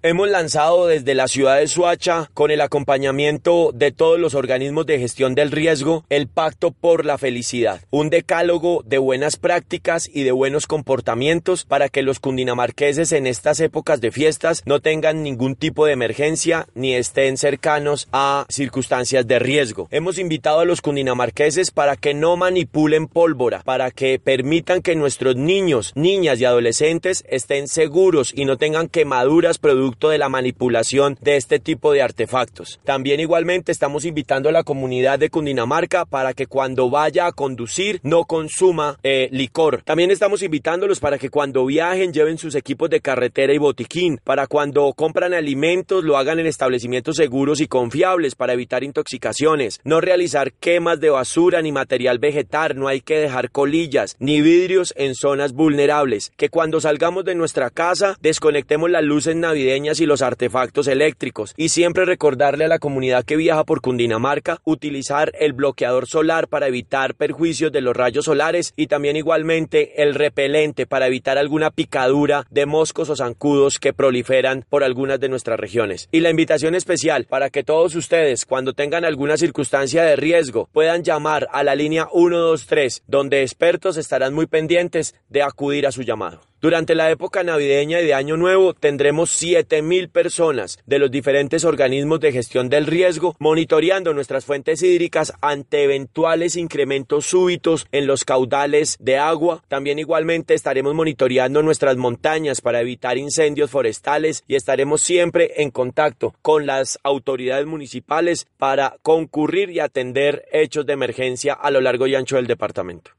Hemos lanzado desde la ciudad de Suacha, con el acompañamiento de todos los organismos de gestión del riesgo, el Pacto por la Felicidad, un decálogo de buenas prácticas y de buenos comportamientos para que los cundinamarqueses en estas épocas de fiestas no tengan ningún tipo de emergencia ni estén cercanos a circunstancias de riesgo. Hemos invitado a los cundinamarqueses para que no manipulen pólvora, para que permitan que nuestros niños, niñas y adolescentes estén seguros y no tengan quemaduras productivas de la manipulación de este tipo de artefactos. También igualmente estamos invitando a la comunidad de Cundinamarca para que cuando vaya a conducir no consuma eh, licor. También estamos invitándolos para que cuando viajen lleven sus equipos de carretera y botiquín, para cuando compran alimentos lo hagan en establecimientos seguros y confiables para evitar intoxicaciones, no realizar quemas de basura ni material vegetal, no hay que dejar colillas ni vidrios en zonas vulnerables, que cuando salgamos de nuestra casa desconectemos las luces navideñas y los artefactos eléctricos y siempre recordarle a la comunidad que viaja por Cundinamarca utilizar el bloqueador solar para evitar perjuicios de los rayos solares y también igualmente el repelente para evitar alguna picadura de moscos o zancudos que proliferan por algunas de nuestras regiones. Y la invitación especial para que todos ustedes cuando tengan alguna circunstancia de riesgo puedan llamar a la línea 123 donde expertos estarán muy pendientes de acudir a su llamado. Durante la época navideña y de Año Nuevo tendremos 7.000 personas de los diferentes organismos de gestión del riesgo monitoreando nuestras fuentes hídricas ante eventuales incrementos súbitos en los caudales de agua. También igualmente estaremos monitoreando nuestras montañas para evitar incendios forestales y estaremos siempre en contacto con las autoridades municipales para concurrir y atender hechos de emergencia a lo largo y ancho del departamento.